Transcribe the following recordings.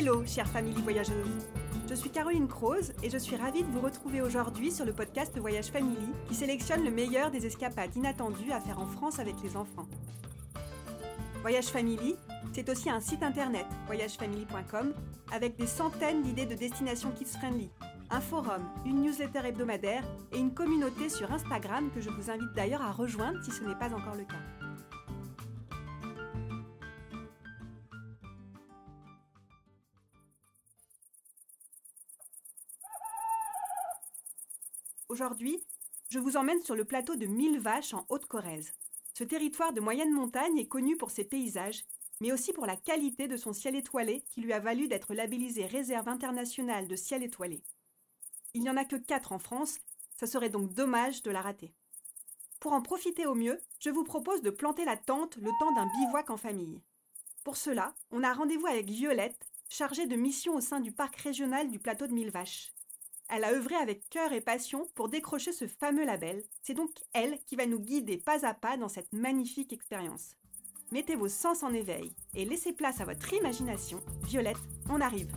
Hello, chère famille voyageuse. Je suis Caroline Croze et je suis ravie de vous retrouver aujourd'hui sur le podcast Voyage Family qui sélectionne le meilleur des escapades inattendues à faire en France avec les enfants. Voyage Family, c'est aussi un site internet, voyagefamily.com, avec des centaines d'idées de destinations kids-friendly, un forum, une newsletter hebdomadaire et une communauté sur Instagram que je vous invite d'ailleurs à rejoindre si ce n'est pas encore le cas. Aujourd'hui, je vous emmène sur le plateau de Mille Vaches en Haute-Corrèze. Ce territoire de moyenne montagne est connu pour ses paysages, mais aussi pour la qualité de son ciel étoilé qui lui a valu d'être labellisé Réserve internationale de ciel étoilé. Il n'y en a que quatre en France, ça serait donc dommage de la rater. Pour en profiter au mieux, je vous propose de planter la tente le temps d'un bivouac en famille. Pour cela, on a rendez-vous avec Violette, chargée de mission au sein du parc régional du plateau de Mille Vaches. Elle a œuvré avec cœur et passion pour décrocher ce fameux label. C'est donc elle qui va nous guider pas à pas dans cette magnifique expérience. Mettez vos sens en éveil et laissez place à votre imagination. Violette, on arrive.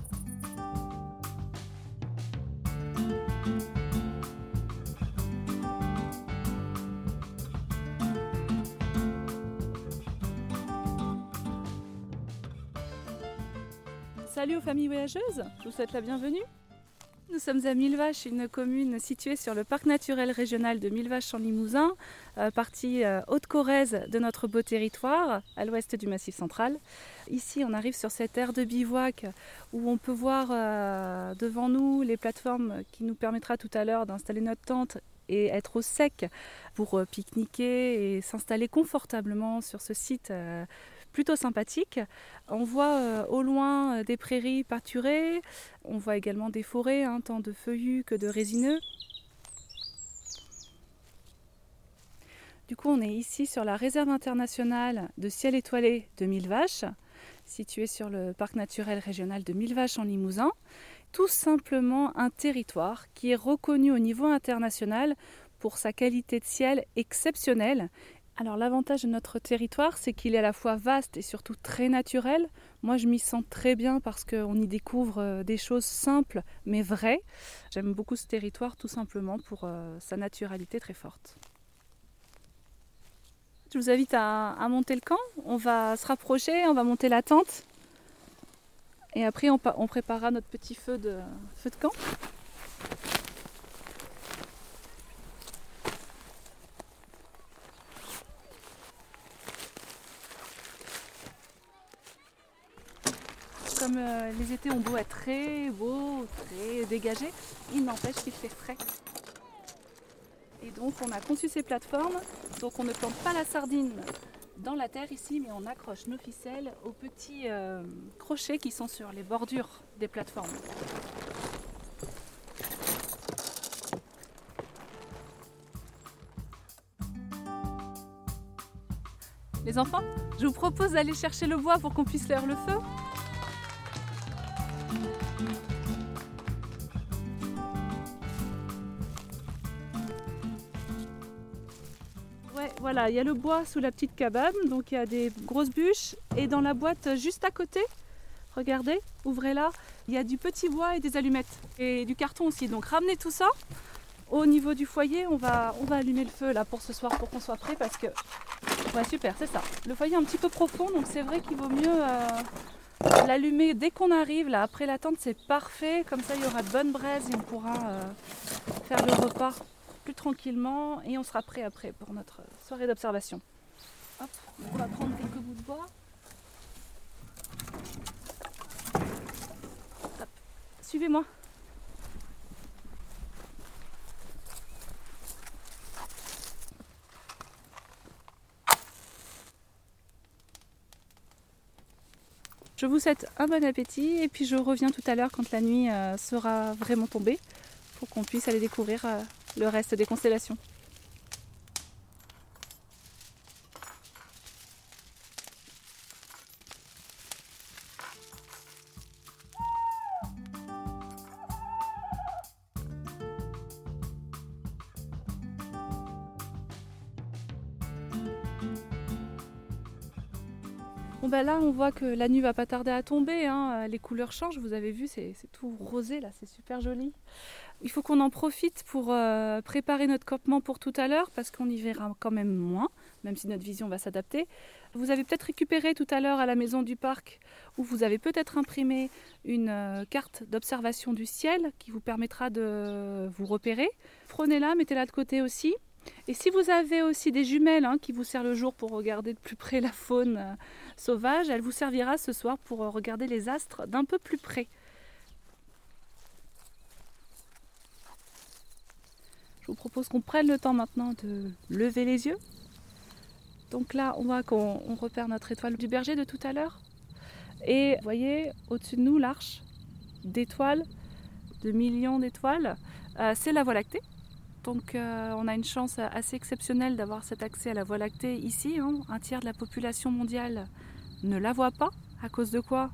Salut aux familles voyageuses, je vous souhaite la bienvenue. Nous sommes à Millevaches, une commune située sur le parc naturel régional de Millevaches en Limousin, euh, partie euh, Haute-Corrèze de notre beau territoire, à l'ouest du Massif central. Ici, on arrive sur cette aire de bivouac où on peut voir euh, devant nous les plateformes qui nous permettra tout à l'heure d'installer notre tente et être au sec pour pique-niquer et s'installer confortablement sur ce site plutôt sympathique. On voit euh, au loin euh, des prairies pâturées, on voit également des forêts, hein, tant de feuillus que de résineux. Du coup, on est ici sur la réserve internationale de ciel étoilé de Mille Vaches, située sur le parc naturel régional de Mille Vaches en Limousin. Tout simplement un territoire qui est reconnu au niveau international pour sa qualité de ciel exceptionnelle alors l'avantage de notre territoire, c'est qu'il est à la fois vaste et surtout très naturel. Moi, je m'y sens très bien parce qu'on y découvre euh, des choses simples mais vraies. J'aime beaucoup ce territoire tout simplement pour euh, sa naturalité très forte. Je vous invite à, monter le camp. On va se rapprocher, on va monter la tente. Et après, on, on préparera notre petit feu de, feu de camp. Comme euh, les étés ont beau être très beaux, très dégagés, il n'empêche qu'il fait frais. Et donc on a conçu ces plateformes, donc on ne plante pas la sardine dans la terre ici, mais on accroche nos ficelles aux petits euh, crochets qui sont sur les bordures des plateformes. Les enfants, je vous propose d'aller chercher le bois pour qu'on puisse faire le feu. Il y a le bois sous la petite cabane, donc il y a des grosses bûches. Et dans la boîte juste à côté, regardez, ouvrez-la, il y a du petit bois et des allumettes. Et du carton aussi. Donc ramenez tout ça. Au niveau du foyer, on va, allumer le feu là pour ce soir pour qu'on soit prêt parce que. Ouais, super, c'est ça. Le foyer est un petit peu profond, donc c'est vrai qu'il vaut mieux euh, l'allumer dès qu'on arrive. Là, après la tente, c'est parfait. Comme ça, il y aura de bonnes braises et on pourra euh, faire le repas plus tranquillement et on sera prêt après pour notre soirée d'observation. Hop, on va prendre quelques bouts de bois. Suivez-moi. Je vous souhaite un bon appétit et puis je reviens tout à l'heure quand la nuit euh, sera vraiment tombée pour qu'on puisse aller découvrir euh, le reste des constellations. Bon ben là, on voit que la nuit va pas tarder à tomber. Hein. Les couleurs changent. Vous avez vu, c'est tout rosé là, c'est super joli. Il faut qu'on en profite pour euh, préparer notre campement pour tout à l'heure parce qu'on y verra quand même moins, même si notre vision va s'adapter. Vous avez peut-être récupéré tout à l'heure à la maison du parc où vous avez peut-être imprimé une euh, carte d'observation du ciel qui vous permettra de vous repérer. Prenez-la, mettez-la de côté aussi. Et si vous avez aussi des jumelles hein, qui vous servent le jour pour regarder de plus près la faune euh, sauvage, elle vous servira ce soir pour regarder les astres d'un peu plus près. Je vous propose qu'on prenne le temps maintenant de lever les yeux. Donc là, on voit qu'on repère notre étoile du berger de tout à l'heure. Et vous voyez, au-dessus de nous, l'arche d'étoiles, de millions d'étoiles, euh, c'est la Voie lactée. Donc euh, on a une chance assez exceptionnelle d'avoir cet accès à la Voie lactée ici. Hein. Un tiers de la population mondiale ne la voit pas. À cause de quoi?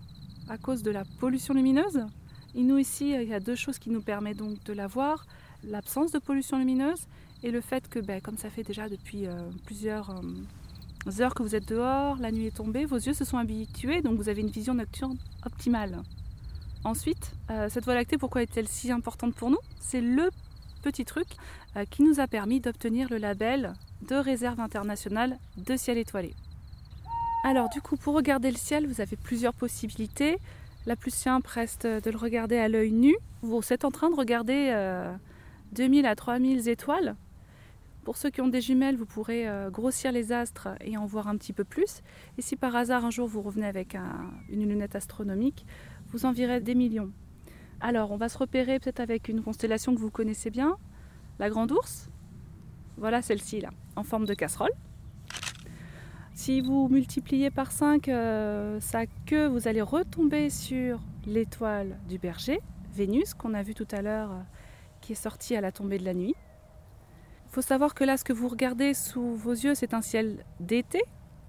À cause de la pollution lumineuse. Et nous ici, il y a deux choses qui nous permettent donc de la voir. L'absence de pollution lumineuse et le fait que, ben, comme ça fait déjà depuis euh, plusieurs euh, heures que vous êtes dehors, la nuit est tombée, vos yeux se sont habitués, donc vous avez une vision nocturne optimale. Ensuite, cette Voie lactée, pourquoi est-elle si importante pour nous? C'est le petit truc euh, qui nous a permis d'obtenir le label de réserve internationale de ciel étoilé. Alors du coup, pour regarder le ciel, vous avez plusieurs possibilités. La plus simple reste de le regarder à l'œil nu. Vous êtes en train de regarder 2000 euh, à 3000 étoiles. Pour ceux qui ont des jumelles, vous pourrez euh, grossir les astres et en voir un petit peu plus. Et si par hasard un jour vous revenez avec une lunette astronomique, vous en verrez des millions. Alors, on va se repérer peut-être avec une constellation que vous connaissez bien, la Grande Ourse. Voilà celle-ci là, en forme de casserole. Si vous multipliez par 5 euh, sa queue, vous allez retomber sur l'étoile du berger, Vénus, qu'on a vu tout à l'heure, est sortie à la tombée de la nuit. Il faut savoir que là, ce que vous regardez sous vos yeux, c'est un ciel d'été.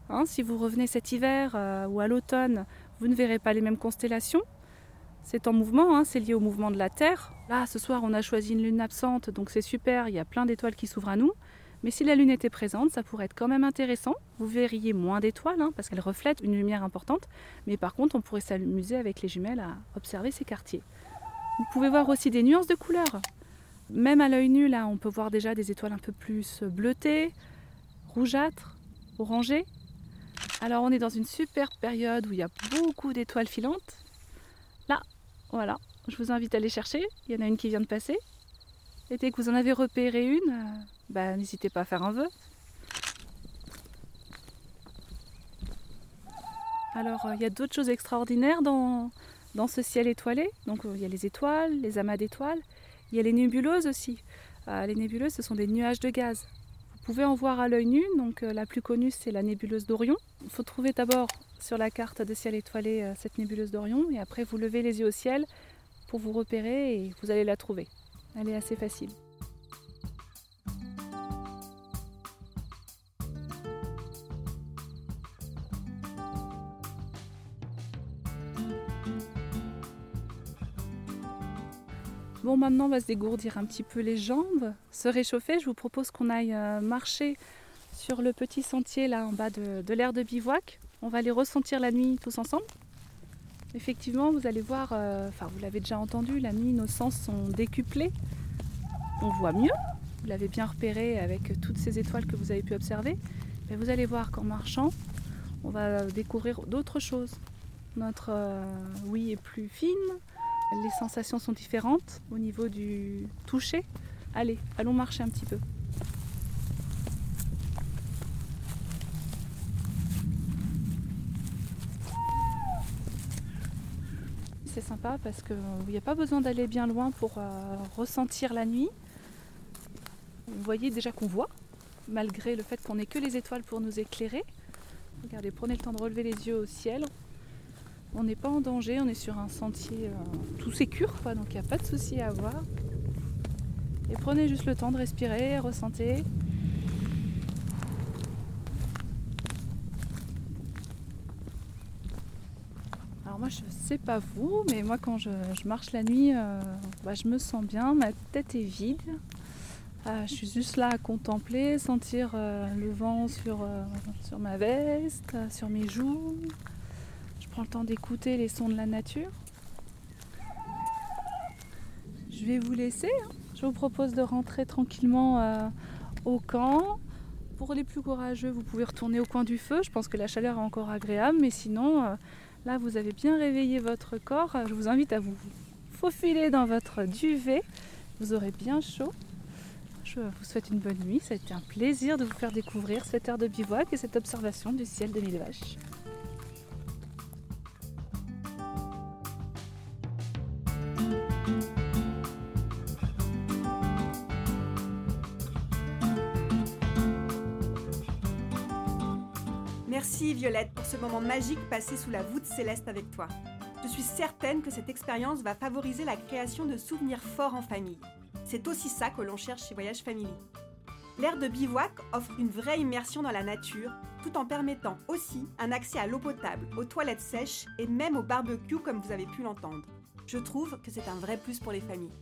Hein. si vous revenez cet hiver euh, ou à l'automne, vous ne verrez pas les mêmes constellations. C'est en mouvement, hein, c'est lié au mouvement de la Terre. Là, ce soir, on a choisi une lune absente, donc c'est super, il y a plein d'étoiles qui s'ouvrent à nous. Mais si la lune était présente, ça pourrait être quand même intéressant. Vous verriez moins d'étoiles, hein, parce qu'elles reflètent une lumière importante. Mais par contre, on pourrait s'amuser avec les jumelles à observer ces quartiers. Vous pouvez voir aussi des nuances de couleurs. Même à l'œil nu, là, on peut voir déjà des étoiles un peu plus bleutées, rougeâtres, orangées. Alors on est dans une super période où il y a beaucoup d'étoiles filantes. Là, voilà, je vous invite à aller chercher. Il y en a une qui vient de passer. Et dès que vous en avez repéré une, euh, bah, n'hésitez pas à faire un vœu. Alors, euh, il y a d'autres choses extraordinaires dans, dans ce ciel étoilé. Donc, euh, il y a les étoiles, les amas d'étoiles. Il y a les nébuleuses aussi. les nébuleuses, ce sont des nuages de gaz. Vous pouvez en voir à l'œil nu. Donc, la plus connue, c'est la nébuleuse d'Orion. Il faut trouver d'abord sur la carte de ciel étoilé euh, cette nébuleuse d'Orion et après vous levez les yeux au ciel pour vous repérer et vous allez la trouver. Elle est assez facile. Bon, maintenant, on va se dégourdir un petit peu les jambes, se réchauffer. Je vous propose qu'on aille euh, marcher sur le petit sentier là en bas de, l'aire de bivouac. On va les ressentir la nuit tous ensemble. Effectivement, vous allez voir, euh, enfin vous l'avez déjà entendu, la nuit nos sens sont décuplés. On voit mieux, vous l'avez bien repéré avec toutes ces étoiles que vous avez pu observer. Mais vous allez voir qu'en marchant, on va découvrir d'autres choses. Notre euh, oui est plus fine, les sensations sont différentes au niveau du toucher. Allez, allons marcher un petit peu. c'est sympa parce qu'il n'y a pas besoin d'aller bien loin pour euh, ressentir la nuit. Vous voyez déjà qu'on voit, malgré le fait qu'on n'ait que les étoiles pour nous éclairer. Regardez, prenez le temps de relever les yeux au ciel. On n'est pas en danger, on est sur un sentier euh, tout sécure, donc il n'y a pas de souci à avoir. Et prenez juste le temps de respirer, ressentez. moi je sais pas vous, mais moi quand je, marche la nuit, euh, bah, je me sens bien, ma tête est vide. Euh, je suis juste là à contempler, sentir le vent sur, sur ma veste, sur mes joues. Prends le temps d'écouter les sons de la nature. Je vais vous laisser. Hein. Je vous propose de rentrer tranquillement euh, au camp. Pour les plus courageux, vous pouvez retourner au coin du feu. Je pense que la chaleur est encore agréable, mais sinon, euh, là, vous avez bien réveillé votre corps. Je vous invite à vous faufiler dans votre duvet. Vous aurez bien chaud. Je vous souhaite une bonne nuit. Ça a été un plaisir de vous faire découvrir cette aire de bivouac et cette observation du ciel de mille vaches. Merci Violette pour ce moment magique passé sous la voûte céleste avec toi. Je suis certaine que cette expérience va favoriser la création de souvenirs forts en famille. C'est aussi ça que l'on cherche chez Voyage Family. L'air de bivouac offre une vraie immersion dans la nature, tout en permettant aussi un accès à l'eau potable, aux toilettes sèches et même au barbecue comme vous avez pu l'entendre. Je trouve que c'est un vrai plus pour les familles.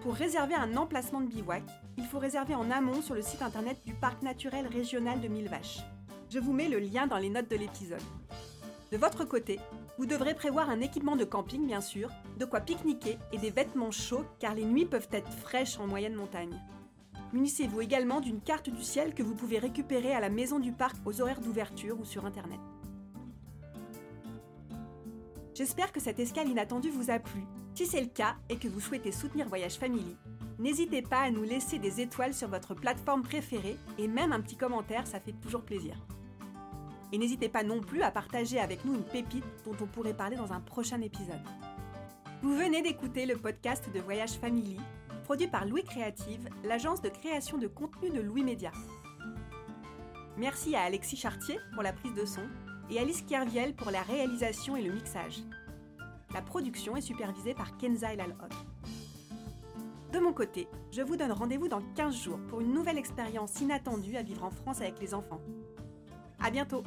Pour réserver un emplacement de bivouac, il faut réserver en amont sur le site internet du Parc naturel régional de Mille Vaches. Je vous mets le lien dans les notes de l'épisode. De votre côté, vous devrez prévoir un équipement de camping bien sûr, de quoi pique-niquer et des vêtements chauds car les nuits peuvent être fraîches en moyenne montagne. Munissez-vous également d'une carte du ciel que vous pouvez récupérer à la maison du parc aux horaires d'ouverture ou sur internet. J'espère que cette escale inattendue vous a plu. Si c'est le cas et que vous souhaitez soutenir Voyage Family, n'hésitez pas à nous laisser des étoiles sur votre plateforme préférée et même un petit commentaire, ça fait toujours plaisir. Et n'hésitez pas non plus à partager avec nous une pépite dont on pourrait parler dans un prochain épisode. Vous venez d'écouter le podcast de Voyage Family, produit par Louis Créative, l'agence de création de contenu de Louis Média. Merci à Alexis Chartier pour la prise de son et Alice Kerviel pour la réalisation et le mixage. La production est supervisée par Kenza El De mon côté, je vous donne rendez-vous dans 15 jours pour une nouvelle expérience inattendue à vivre en France avec les enfants. À bientôt